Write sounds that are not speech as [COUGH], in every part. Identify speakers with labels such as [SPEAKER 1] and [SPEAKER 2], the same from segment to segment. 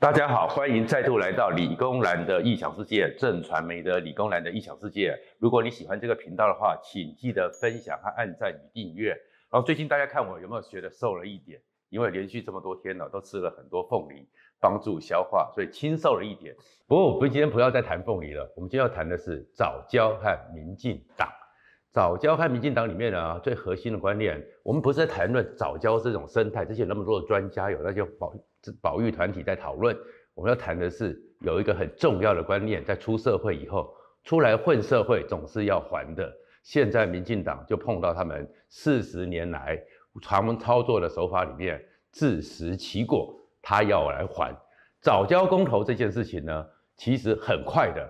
[SPEAKER 1] 大家好，欢迎再度来到理工男的异想世界，正传媒的理工男的异想世界。如果你喜欢这个频道的话，请记得分享和按赞与订阅。然后最近大家看我有没有觉得瘦了一点？因为连续这么多天了，都吃了很多凤梨，帮助消化，所以轻瘦了一点。不过我们今天不要再谈凤梨了，我们今天要谈的是早教和民进党。早教和民进党里面呢，最核心的观念，我们不是在谈论早教这种生态，之前那么多的专家有那些保。保育团体在讨论，我们要谈的是有一个很重要的观念，在出社会以后，出来混社会总是要还的。现在民进党就碰到他们四十年来他们操作的手法里面自食其果，他要来还。早教公投这件事情呢，其实很快的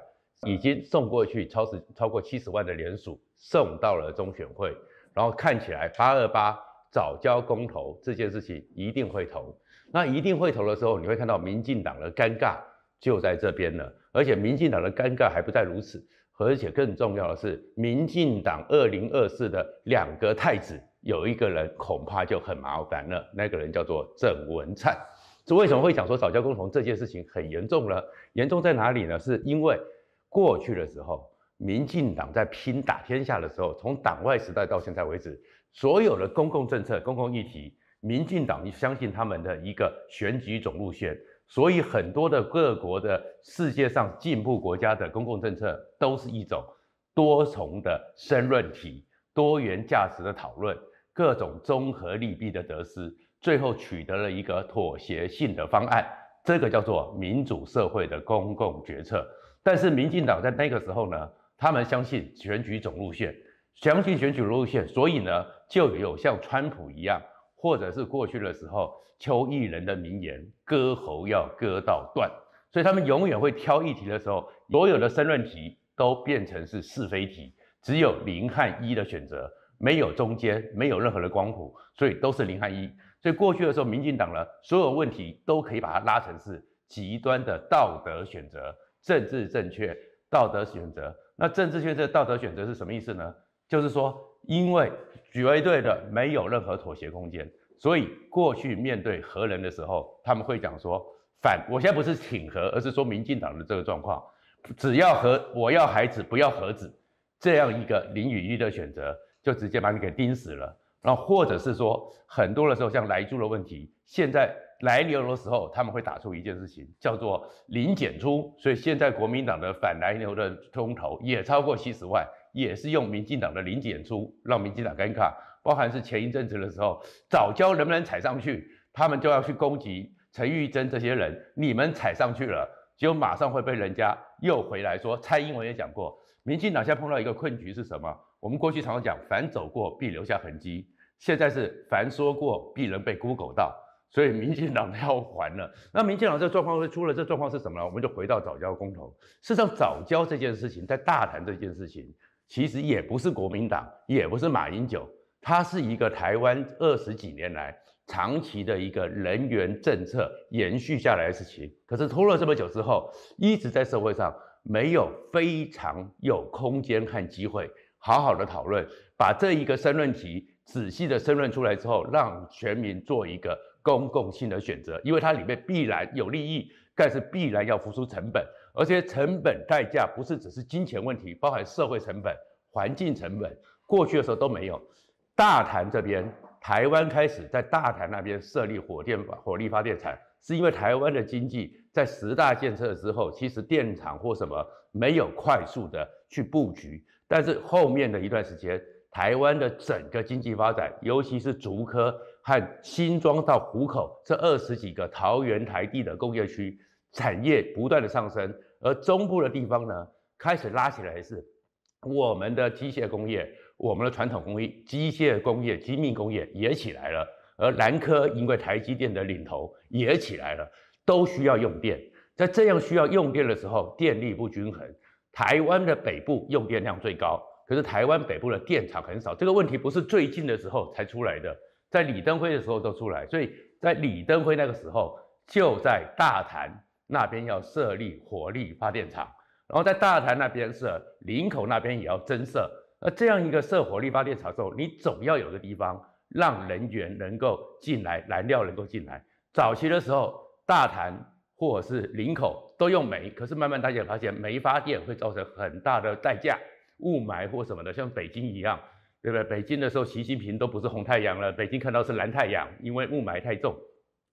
[SPEAKER 1] 已经送过去，超十超过七十万的联署送到了中选会，然后看起来八二八早交公投这件事情一定会投。那一定会投的时候，你会看到民进党的尴尬就在这边了。而且民进党的尴尬还不在如此，而且更重要的是，民进党二零二四的两个太子有一个人恐怕就很麻烦了，那个人叫做郑文灿。这为什么会讲说早交公投这件事情很严重呢？严重在哪里呢？是因为过去的时候，民进党在拼打天下的时候，从党外时代到现在为止，所有的公共政策、公共议题。民进党，相信他们的一个选举总路线，所以很多的各国的世界上进步国家的公共政策都是一种多重的申论题、多元价值的讨论、各种综合利弊的得失，最后取得了一个妥协性的方案，这个叫做民主社会的公共决策。但是民进党在那个时候呢，他们相信选举总路线，相信选举路线，所以呢，就有像川普一样。或者是过去的时候，邱毅仁的名言“割喉要割到断”，所以他们永远会挑议题的时候，所有的申论题都变成是是非题，只有零和一的选择，没有中间，没有任何的光谱，所以都是零和一。所以过去的时候，民进党呢，所有问题都可以把它拉成是极端的道德选择，政治正确，道德选择。那政治正确、道德选择是什么意思呢？就是说，因为绝对的没有任何妥协空间，所以过去面对核能的时候，他们会讲说反。我现在不是挺核，而是说民进党的这个状况，只要核，我要孩子，不要核子，这样一个零与一的选择，就直接把你给钉死了。然后或者是说，很多的时候像莱猪的问题，现在来牛的时候，他们会打出一件事情，叫做零检出，所以现在国民党的反来牛的公投也超过七十万。也是用民进党的零检出，让民进党尴尬。包含是前一阵子的时候，早教能不能踩上去，他们就要去攻击陈玉珍这些人。你们踩上去了，就马上会被人家又回来说。蔡英文也讲过，民进党现在碰到一个困局是什么？我们过去常常讲，凡走过必留下痕迹，现在是凡说过必能被 Google 到。所以民进党要还了。[LAUGHS] 那民进党这状况会出了，这状况是什么呢？我们就回到早教公投。事实上，早教这件事情，在大谈这件事情。其实也不是国民党，也不是马英九，它是一个台湾二十几年来长期的一个人员政策延续下来的事情。可是拖了这么久之后，一直在社会上没有非常有空间和机会好好的讨论，把这一个申论题仔细的申论出来之后，让全民做一个公共性的选择，因为它里面必然有利益，但是必然要付出成本。而且成本代价不是只是金钱问题，包含社会成本、环境成本，过去的时候都没有。大潭这边，台湾开始在大潭那边设立火电火力发电厂，是因为台湾的经济在十大建设之后，其实电厂或什么没有快速的去布局。但是后面的一段时间，台湾的整个经济发展，尤其是竹科和新庄到湖口这二十几个桃园台地的工业区。产业不断的上升，而中部的地方呢，开始拉起来是我们的机械工业、我们的传统工业、机械工业、精密工业也起来了，而南科因为台积电的领头也起来了，都需要用电。在这样需要用电的时候，电力不均衡，台湾的北部用电量最高，可是台湾北部的电厂很少。这个问题不是最近的时候才出来的，在李登辉的时候都出来，所以在李登辉那个时候就在大潭。那边要设立火力发电厂，然后在大潭那边设，林口那边也要增设。那这样一个设火力发电厂之后，你总要有个地方让人员能够进来，燃料能够进来。早期的时候，大潭或者是林口都用煤，可是慢慢大家发现煤发电会造成很大的代价，雾霾或什么的，像北京一样，对不对？北京的时候，习近平都不是红太阳了，北京看到是蓝太阳，因为雾霾太重，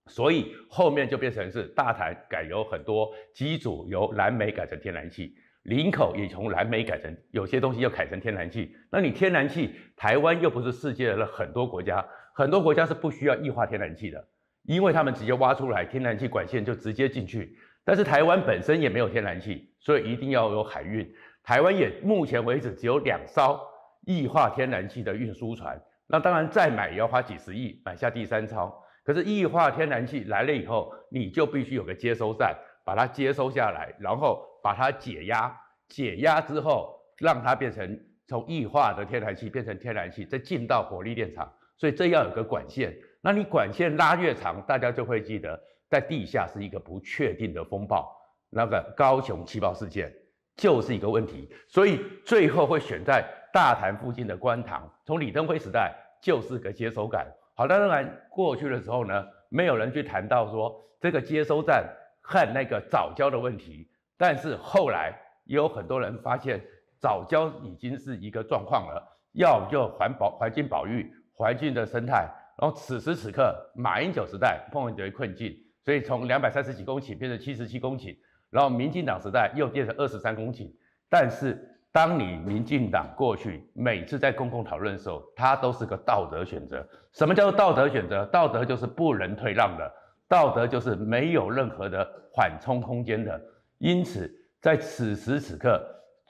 [SPEAKER 1] 所以后面就变成是大台改由很多机组由蓝煤改成天然气。林口也从蓝煤改成有些东西又改成天然气，那你天然气，台湾又不是世界的很多国家，很多国家是不需要液化天然气的，因为他们直接挖出来天然气管线就直接进去。但是台湾本身也没有天然气，所以一定要有海运。台湾也目前为止只有两艘液化天然气的运输船，那当然再买也要花几十亿买下第三艘。可是液化天然气来了以后，你就必须有个接收站。把它接收下来，然后把它解压，解压之后让它变成从液化的天然气变成天然气，再进到火力电厂。所以这要有个管线，那你管线拉越长，大家就会记得在地下是一个不确定的风暴。那个高雄气爆事件就是一个问题，所以最后会选在大潭附近的观塘，从李登辉时代就是个接收站。好，当然过去的时候呢，没有人去谈到说这个接收站。和那个早教的问题，但是后来也有很多人发现早教已经是一个状况了，要就环保、环境保育、环境的生态。然后此时此刻，马英九时代碰到一个困境，所以从两百三十几公顷变成七十七公顷，然后民进党时代又变成二十三公顷。但是当你民进党过去每次在公共讨论的时候，它都是个道德选择。什么叫做道德选择？道德就是不能退让的。道德就是没有任何的缓冲空间的，因此在此时此刻，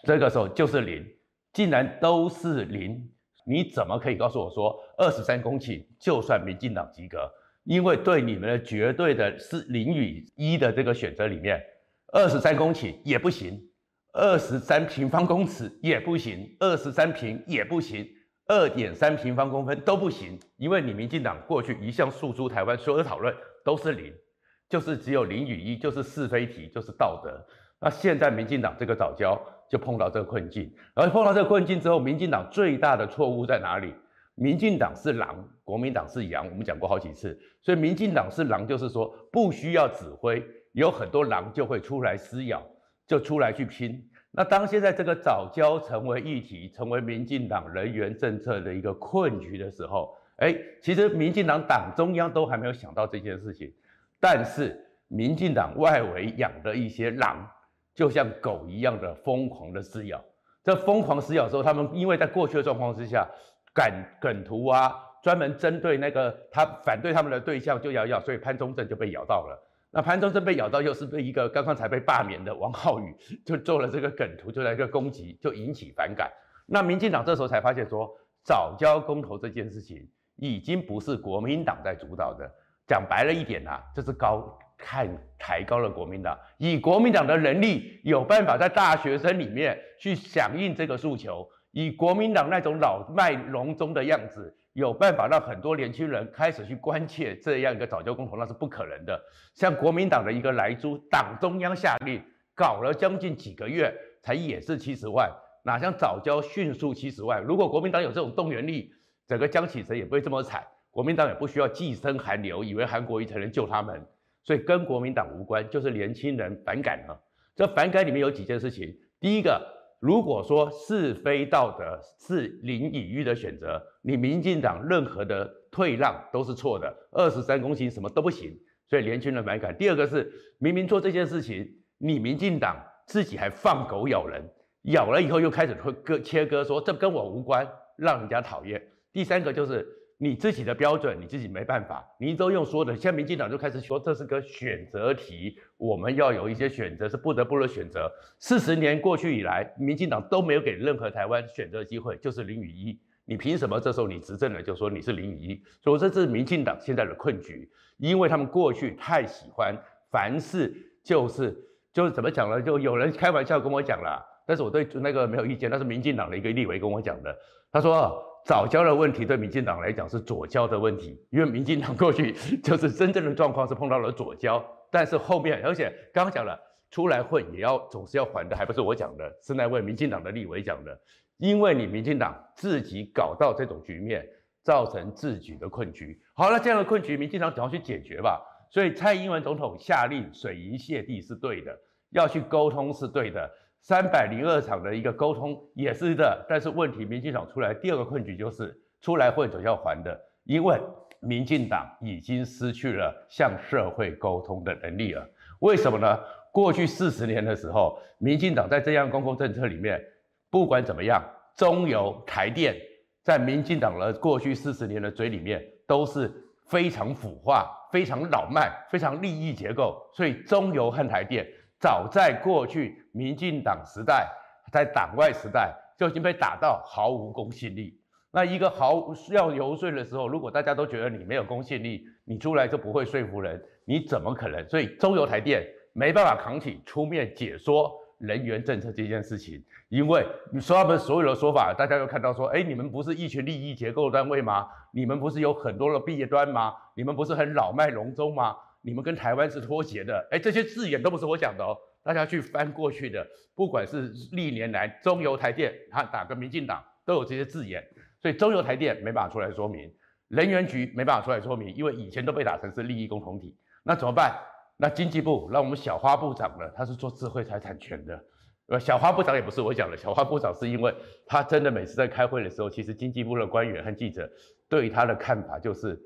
[SPEAKER 1] 这个时候就是零，竟然都是零，你怎么可以告诉我说二十三公顷就算民进党及格？因为对你们的绝对的是零与一的这个选择里面，二十三公顷也不行，二十三平方公尺也不行，二十三平也不行，二点三平方公分都不行，因为你民进党过去一向诉诸台湾所有的讨论。都是零，就是只有零与一，就是是非题，就是道德。那现在民进党这个藻礁就碰到这个困境，而碰到这个困境之后，民进党最大的错误在哪里？民进党是狼，国民党是羊，我们讲过好几次。所以民进党是狼，就是说不需要指挥，有很多狼就会出来撕咬，就出来去拼。那当现在这个早教成为议题，成为民进党人员政策的一个困局的时候，哎，其实民进党党中央都还没有想到这件事情，但是民进党外围养的一些狼，就像狗一样的疯狂的撕咬。这疯狂撕咬的时候，他们因为在过去的状况之下，梗梗图啊，专门针对那个他反对他们的对象就要咬，所以潘忠政就被咬到了。那潘忠政被咬到，又是被一个刚刚才被罢免的王浩宇就做了这个梗图，就来一个攻击，就引起反感。那民进党这时候才发现说，早交公投这件事情。已经不是国民党在主导的，讲白了一点呐、啊，就是高看抬高了国民党，以国民党的能力有办法在大学生里面去响应这个诉求，以国民党那种老态龙钟的样子，有办法让很多年轻人开始去关切这样一个早教公投，那是不可能的。像国民党的一个莱猪，党中央下令搞了将近几个月，才也是七十万，哪像早教迅速七十万？如果国民党有这种动员力，整个江启臣也不会这么惨，国民党也不需要寄生寒流，以为韩国瑜才能救他们，所以跟国民党无关，就是年轻人反感了。这反感里面有几件事情，第一个，如果说是非道德是零与一的选择，你民进党任何的退让都是错的，二十三公顷什么都不行，所以年轻人反感。第二个是明明做这件事情，你民进党自己还放狗咬人，咬了以后又开始会割切割，说这跟我无关，让人家讨厌。第三个就是你自己的标准，你自己没办法，你都用说的。现在民进党就开始说这是个选择题，我们要有一些选择，是不得不的选择。四十年过去以来，民进党都没有给任何台湾选择机会，就是零与一。你凭什么这时候你执政了就说你是零与一？所以这是民进党现在的困局，因为他们过去太喜欢凡事就是就是怎么讲呢？就有人开玩笑跟我讲了，但是我对那个没有意见，那是民进党的一个立委跟我讲的，他说。藻礁的问题对民进党来讲是左交的问题，因为民进党过去 [LAUGHS] 就是真正的状况是碰到了左交，但是后面而且刚刚讲了出来混也要总是要还的，还不是我讲的，是那位民进党的立委讲的，因为你民进党自己搞到这种局面，造成自己的困局。好了，这样的困局，民进党总要去解决吧？所以蔡英文总统下令水银泻地是对的，要去沟通是对的，三百零二场的一个沟通也是的。但是问题，民进党出来第二个困局就是出来混总要还的，因为民进党已经失去了向社会沟通的能力了。为什么呢？过去四十年的时候，民进党在这样公共政策里面，不管怎么样，中油、台电，在民进党的过去四十年的嘴里面都是。非常腐化、非常老迈、非常利益结构，所以中油和台电早在过去民进党时代，在党外时代就已经被打到毫无公信力。那一个毫要游说的时候，如果大家都觉得你没有公信力，你出来就不会说服人，你怎么可能？所以中油台电没办法扛起出面解说。人员政策这件事情，因为你说他们所有的说法，大家又看到说，哎，你们不是一群利益结构单位吗？你们不是有很多的弊端吗？你们不是很老迈龙钟吗？你们跟台湾是脱节的，哎，这些字眼都不是我讲的哦，大家去翻过去的，不管是历年来中油台电，他打个民进党都有这些字眼，所以中油台电没办法出来说明，能源局没办法出来说明，因为以前都被打成是利益共同体，那怎么办？那经济部让我们小花部长呢，他是做智慧财产权的，呃，小花部长也不是我讲的，小花部长是因为他真的每次在开会的时候，其实经济部的官员和记者对他的看法就是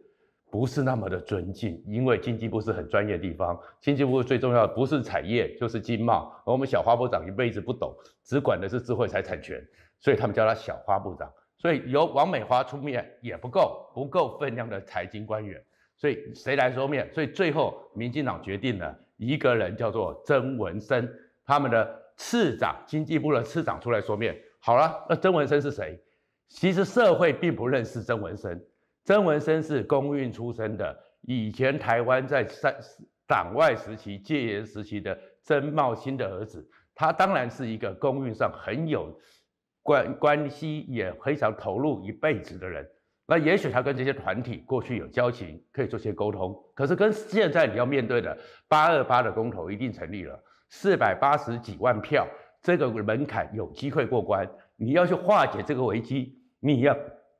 [SPEAKER 1] 不是那么的尊敬，因为经济部是很专业的地方，经济部最重要的不是产业就是经贸，而我们小花部长一辈子不懂，只管的是智慧财产权，所以他们叫他小花部长，所以由王美花出面也不够，不够分量的财经官员。所以谁来说面？所以最后民进党决定了一个人叫做曾文生，他们的次长，经济部的次长出来说面。好了，那曾文生是谁？其实社会并不认识曾文生。曾文生是公运出身的，以前台湾在三党外时期、戒严时期的曾茂兴的儿子，他当然是一个公运上很有关关系，也非常投入一辈子的人。那也许他跟这些团体过去有交情，可以做些沟通。可是跟现在你要面对的八二八的公投一定成立了，四百八十几万票，这个门槛有机会过关。你要去化解这个危机，你要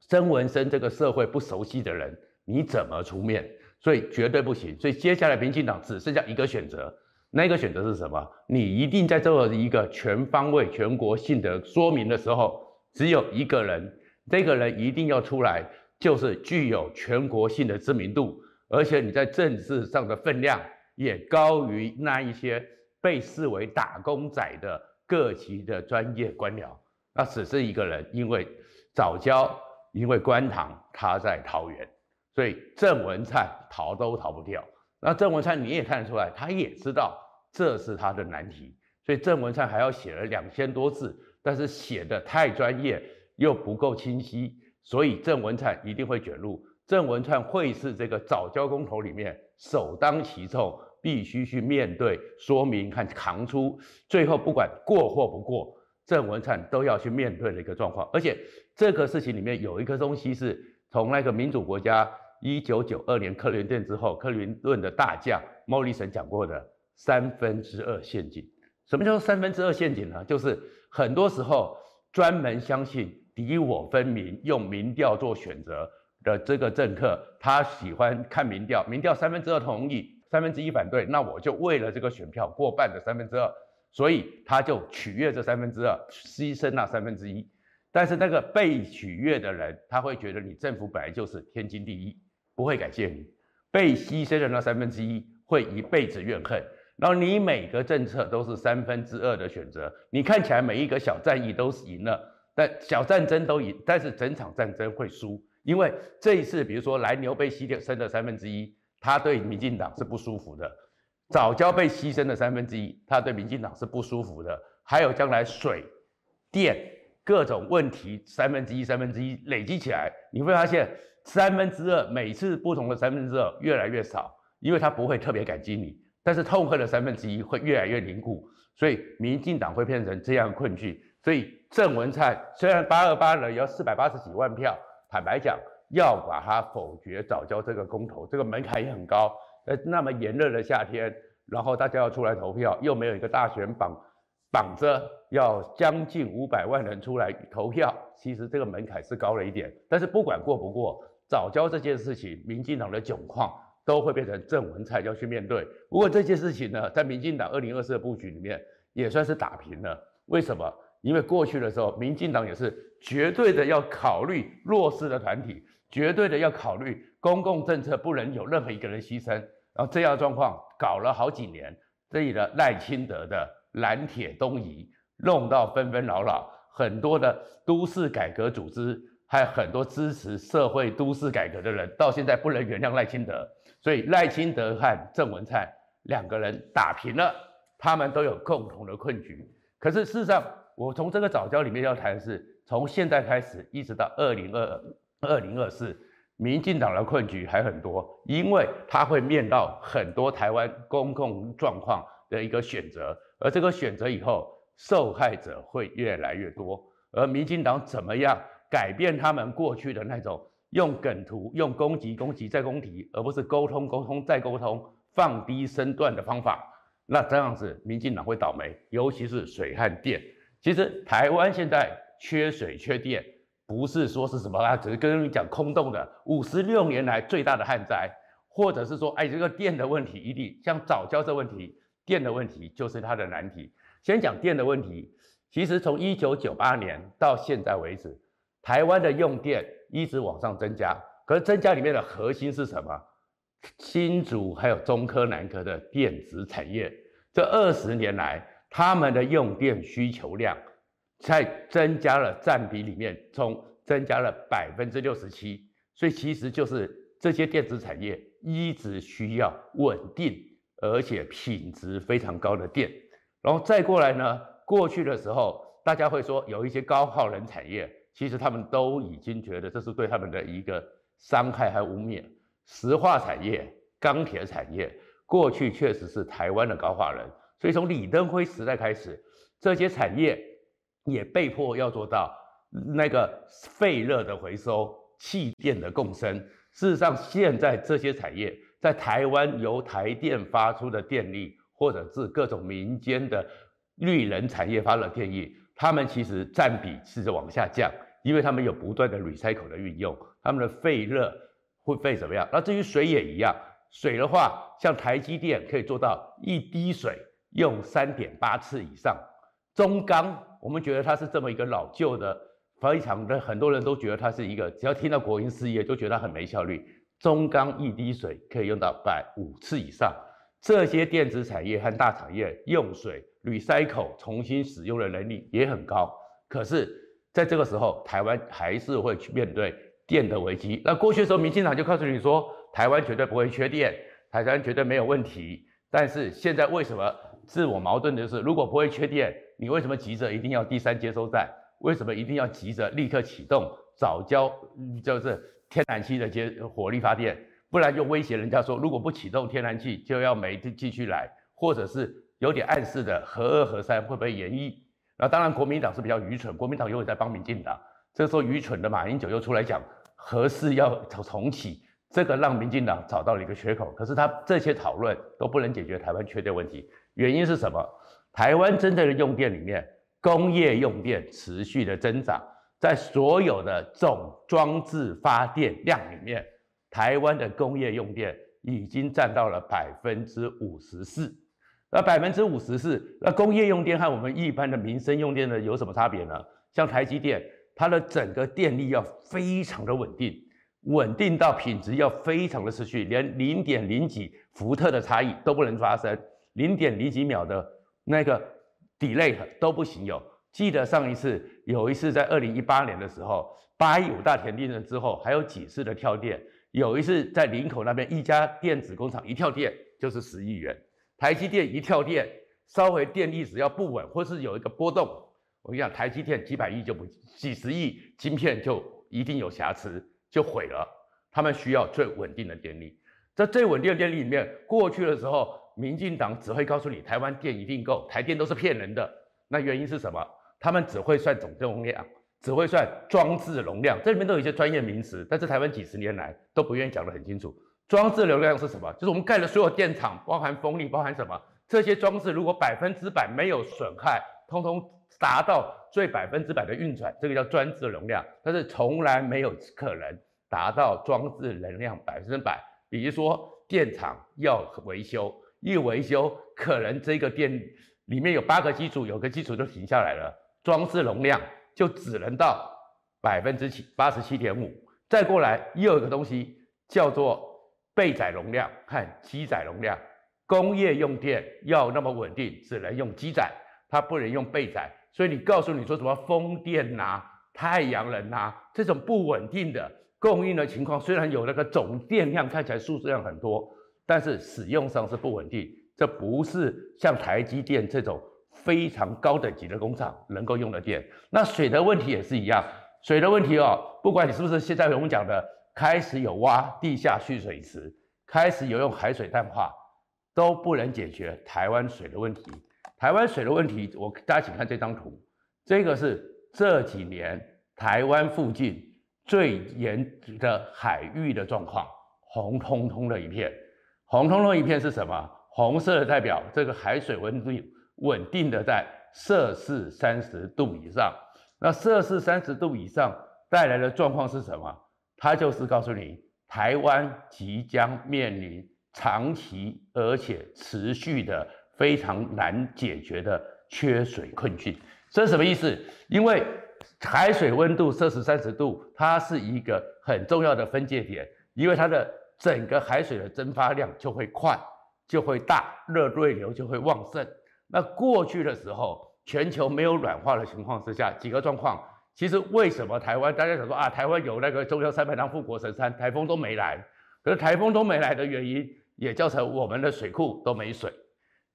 [SPEAKER 1] 曾文生这个社会不熟悉的人，你怎么出面？所以绝对不行。所以接下来民进党只剩下一个选择，那个选择是什么？你一定在做一个全方位、全国性的说明的时候，只有一个人，这个人一定要出来。就是具有全国性的知名度，而且你在政治上的分量也高于那一些被视为打工仔的各级的专业官僚。那只是一个人，因为早教，因为观塘，他在桃园，所以郑文灿逃都逃不掉。那郑文灿你也看得出来，他也知道这是他的难题，所以郑文灿还要写了两千多字，但是写得太专业又不够清晰。所以郑文灿一定会卷入，郑文灿会是这个早教工头里面首当其冲，必须去面对、说明和扛出，最后不管过或不过，郑文灿都要去面对的一个状况。而且这个事情里面有一个东西是从那个民主国家一九九二年克林顿之后，克林顿的大将莫里森讲过的三分之二陷阱。什么叫做三分之二陷阱呢？就是很多时候专门相信。敌我分明，用民调做选择的这个政客，他喜欢看民调，民调三分之二同意，三分之一反对，那我就为了这个选票过半的三分之二，所以他就取悦这三分之二，牺牲那三分之一。但是那个被取悦的人，他会觉得你政府本来就是天经地义，不会感谢你。被牺牲的那三分之一会一辈子怨恨。然后你每个政策都是三分之二的选择，你看起来每一个小战役都是赢了。但小战争都赢，但是整场战争会输，因为这一次，比如说莱牛被牺牲的三分之一，他对民进党是不舒服的；早教被牺牲的三分之一，他对民进党是不舒服的。还有将来水电各种问题，三分之一、三分之一累积起来，你会发现三分之二每次不同的三分之二越来越少，因为他不会特别感激你，但是痛恨的三分之一会越来越凝固，所以民进党会变成这样困局。所以郑文灿虽然八二八呢，也要四百八十几万票，坦白讲，要把它否决早教这个公投，这个门槛也很高。呃，那么炎热的夏天，然后大家要出来投票，又没有一个大选绑绑着，要将近五百万人出来投票，其实这个门槛是高了一点。但是不管过不过，早教这件事情，民进党的窘况
[SPEAKER 2] 都会变成郑文灿要去面对。不过这件事情呢，在民进党二零二四的布局里面也算是打平了。为什么？因为过去的时候，民进党也是绝对的要考虑弱势的团体，绝对的要考虑公共政策不能有任何一个人牺牲。然后这样的状况搞了好几年，这里的赖清德的蓝铁东移，弄到纷纷扰扰，很多的都市改革组织，还有很多支持社会都市改革的人，到现在不能原谅赖清德，所以赖清德和郑文灿两个人打平了，他们都有共同的困局。可是事实上，我从这个早教里面要谈的是，从现在开始一直到二零二二零二四。民进党的困局还很多，因为他会面到很多台湾公共状况的一个选择，而这个选择以后，受害者会越来越多。而民进党怎么样改变他们过去的那种用梗图、用攻击、攻击再攻击，而不是沟通、沟通再沟通、放低身段的方法？那这样子，民进党会倒霉，尤其是水和电。其实台湾现在缺水、缺电。不是说是什么啊，只是跟你讲空洞的。五十六年来最大的旱灾，或者是说，哎，这个电的问题，一定像早教这问题，电的问题就是它的难题。先讲电的问题，其实从一九九八年到现在为止，台湾的用电一直往上增加，可是增加里面的核心是什么？新竹还有中科、南科的电子产业，这二十年来，他们的用电需求量。在增加了占比里面，从增加了百分之六十七，所以其实就是这些电子产业一直需要稳定而且品质非常高的电，然后再过来呢，过去的时候大家会说有一些高耗能产业，其实他们都已经觉得这是对他们的一个伤害和污蔑。石化产业、钢铁产业过去确实是台湾的高耗能，所以从李登辉时代开始，这些产业。也被迫要做到那个废热的回收、气电的共生。事实上，现在这些产业在台湾由台电发出的电力，或者是各种民间的绿能产业发的电力，他们其实占比是在往下降，因为他们有不断的 recycle 的运用，他们的废热会废怎么样？那至于水也一样，水的话，像台积电可以做到一滴水用三点八次以上，中钢。我们觉得它是这么一个老旧的，非常的很多人都觉得它是一个，只要听到国营事业就觉得它很没效率。中钢一滴水可以用到百五次以上，这些电子产业和大产业用水 recycle 重新使用的能力也很高。可是，在这个时候，台湾还是会去面对电的危机。那过去的时候，民进党就告诉你说，台湾绝对不会缺电，台湾绝对没有问题。但是现在为什么自我矛盾的就是，如果不会缺电？你为什么急着一定要第三接收站？为什么一定要急着立刻启动早交，就是天然气的接火力发电？不然就威胁人家说，如果不启动天然气，就要煤继续来，或者是有点暗示的核二核三会不会延役？那当然，国民党是比较愚蠢，国民党又在帮民进党。这时候，愚蠢的马英九又出来讲核四要重重启，这个让民进党找到了一个缺口。可是他这些讨论都不能解决台湾缺电问题，原因是什么？台湾真正的用电里面，工业用电持续的增长，在所有的总装置发电量里面，台湾的工业用电已经占到了百分之五十四。那百分之五十四，那工业用电和我们一般的民生用电呢有什么差别呢？像台积电，它的整个电力要非常的稳定，稳定到品质要非常的持续，连零点零几伏特的差异都不能发生，零点零几秒的。那个 delay 都不行有，记得上一次有一次在二零一八年的时候，八一五大田地震之后，还有几次的跳电，有一次在林口那边一家电子工厂一跳电就是十亿元，台积电一跳电，稍微电力只要不稳或是有一个波动，我跟你讲，台积电几百亿就不几十亿晶片就一定有瑕疵就毁了，他们需要最稳定的电力，在最稳定的电力里面，过去的时候。民进党只会告诉你台湾电一定够，台电都是骗人的。那原因是什么？他们只会算总电量，只会算装置容量，这里面都有一些专业名词，但是台湾几十年来都不愿意讲得很清楚。装置容量是什么？就是我们盖的所有电厂，包含风力，包含什么？这些装置如果百分之百没有损害，通通达到最百分之百的运转，这个叫装置容量。但是从来没有可能达到装置能量百分之百。比如说。电厂要维修，一维修可能这个电里面有八个机组，有个机组就停下来了，装置容量就只能到百分之七八十七点五。再过来又有个东西叫做备载容量和机载容量，工业用电要那么稳定，只能用机载，它不能用备载。所以你告诉你说什么风电呐、太阳能呐、这种不稳定的供应的情况，虽然有那个总电量看起来数字量很多，但是使用上是不稳定。这不是像台积电这种非常高等级的工厂能够用的电。那水的问题也是一样，水的问题哦，不管你是不是现在我们讲的开始有挖地下蓄水池，开始有用海水淡化，都不能解决台湾水的问题。台湾水的问题，我大家请看这张图，这个是这几年台湾附近最严的海域的状况，红彤彤的一片，红彤彤一片是什么？红色的代表这个海水温度稳定的在摄氏三十度以上，那摄氏三十度以上带来的状况是什么？它就是告诉你，台湾即将面临长期而且持续的。非常难解决的缺水困境，这是什么意思？因为海水温度摄氏三十度，它是一个很重要的分界点，因为它的整个海水的蒸发量就会快，就会大，热对流就会旺盛。那过去的时候，全球没有暖化的情况之下，几个状况。其实为什么台湾大家想说啊，台湾有那个中央山脉当护国神山，台风都没来。可是台风都没来的原因，也造成我们的水库都没水。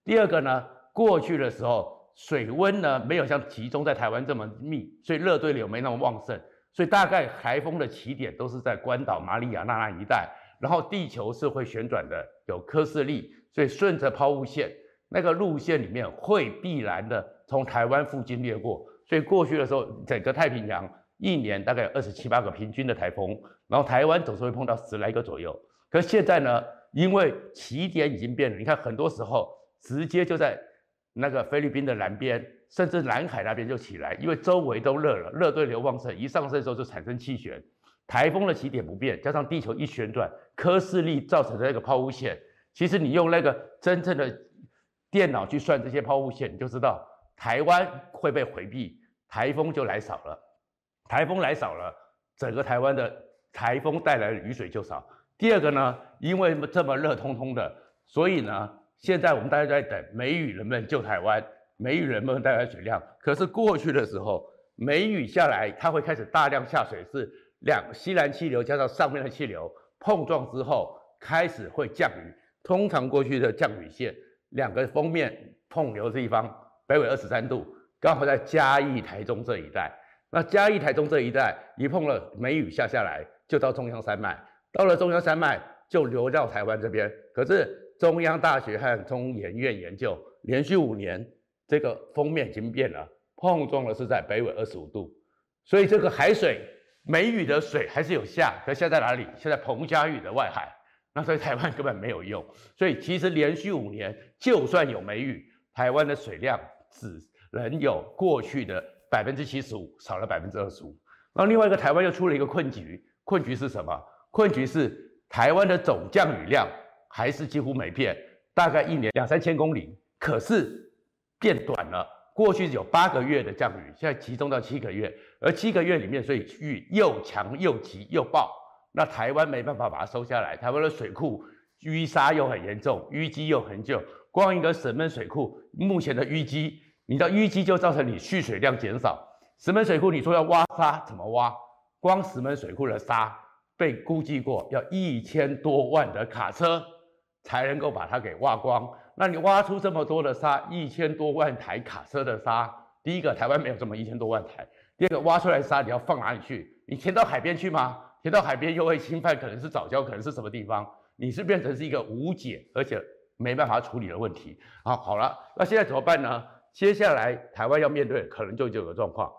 [SPEAKER 2] 第二个呢，过去的时候水温呢没有像集中在台湾这么密，所以热对流没那么旺盛，所以大概台风的起点都是在关岛、马里亚纳那一带，然后地球是会旋转的，有科氏力，所以顺着抛物线那个路线里面会必然的从台湾附近掠过，所以过去的时候整个太平洋一年大概有二十七八个平均的台风，然后台湾总是会碰到十来个左右，可是现在呢，因为起点已经变了，你看很多时候。直接就在那个菲律宾的南边，甚至南海那边就起来，因为周围都热了，热对流旺盛，一上升的时候就产生气旋。台风的起点不变，加上地球一旋转，科氏力造成的那个抛物线，其实你用那个真正的电脑去算这些抛物线，你就知道台湾会被回避，台风就来少了。台风来少了，整个台湾的台风带来的雨水就少。第二个呢，因为这么热通通的，所以呢。现在我们大家都在等梅雨能不能救台湾，梅雨能不能带来水量？可是过去的时候，梅雨下来，它会开始大量下水，是两西南气流加上上面的气流碰撞之后，开始会降雨。通常过去的降雨线，两个锋面碰流的地方，北纬二十三度，刚好在嘉义、台中这一带。那嘉义、台中这一带一碰了梅雨下下来，就到中央山脉，到了中央山脉就流到台湾这边。可是中央大学和中研院研究，连续五年这个锋面已经变了，碰撞的是在北纬二十五度，所以这个海水梅雨的水还是有下，可下在哪里？下在彭佳屿的外海，那所以台湾根本没有用。所以其实连续五年，就算有梅雨，台湾的水量只能有过去的百分之七十五，少了百分之二十五。然后另外一个台湾又出了一个困局，困局是什么？困局是台湾的总降雨量。还是几乎没变，大概一年两三千公里，可是变短了。过去有八个月的降雨，现在集中到七个月，而七个月里面，所以雨又强又急又暴，那台湾没办法把它收下来。台湾的水库淤沙又很严重，淤积又很久。光一个石门水库目前的淤积，你知道淤积就造成你蓄水量减少。石门水库你说要挖沙怎么挖？光石门水库的沙被估计过要一千多万的卡车。才能够把它给挖光。那你挖出这么多的沙，一千多万台卡车的沙，第一个台湾没有这么一千多万台。第二个挖出来的沙你要放哪里去？你填到海边去吗？填到海边又会侵犯，可能是藻礁，可能是什么地方？你是变成是一个无解而且没办法处理的问题。好，好了，那现在怎么办呢？接下来台湾要面对可能就这个状况：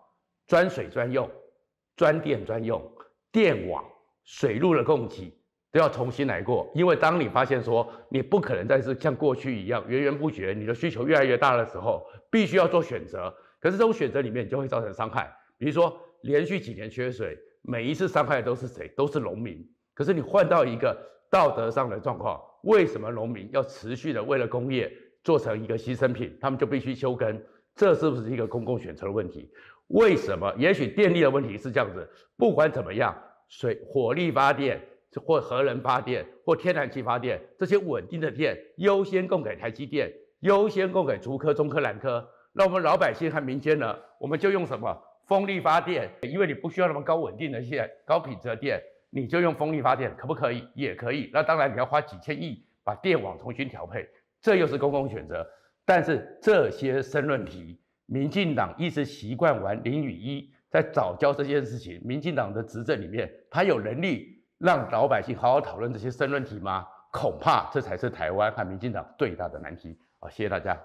[SPEAKER 2] 专水专用、专电专用、电网、水路的供给。都要重新来过，因为当你发现说你不可能再是像过去一样源源不绝，你的需求越来越大的时候，必须要做选择。可是这种选择里面就会造成伤害，比如说连续几年缺水，每一次伤害都是谁？都是农民。可是你换到一个道德上的状况，为什么农民要持续的为了工业做成一个牺牲品？他们就必须休耕，这是不是一个公共选择的问题？为什么？也许电力的问题是这样子，不管怎么样，水、火力发电或核能发电或天然气发电，这些稳定的电优先供给台积电，优先供给竹科、中科、南科。那我们老百姓和民间呢？我们就用什么？风力发电，因为你不需要那么高稳定的线、高品质的电，你就用风力发电，可不可以？也可以。那当然你要花几千亿把电网重新调配，这又是公共选择。但是这些申论题，民进党一直习惯玩零与一，在早教这件事情，民进党的执政里面，他有能力让老百姓好好讨论这些申论题吗？恐怕这才是台湾和民进党最大的难题。好，谢谢大家。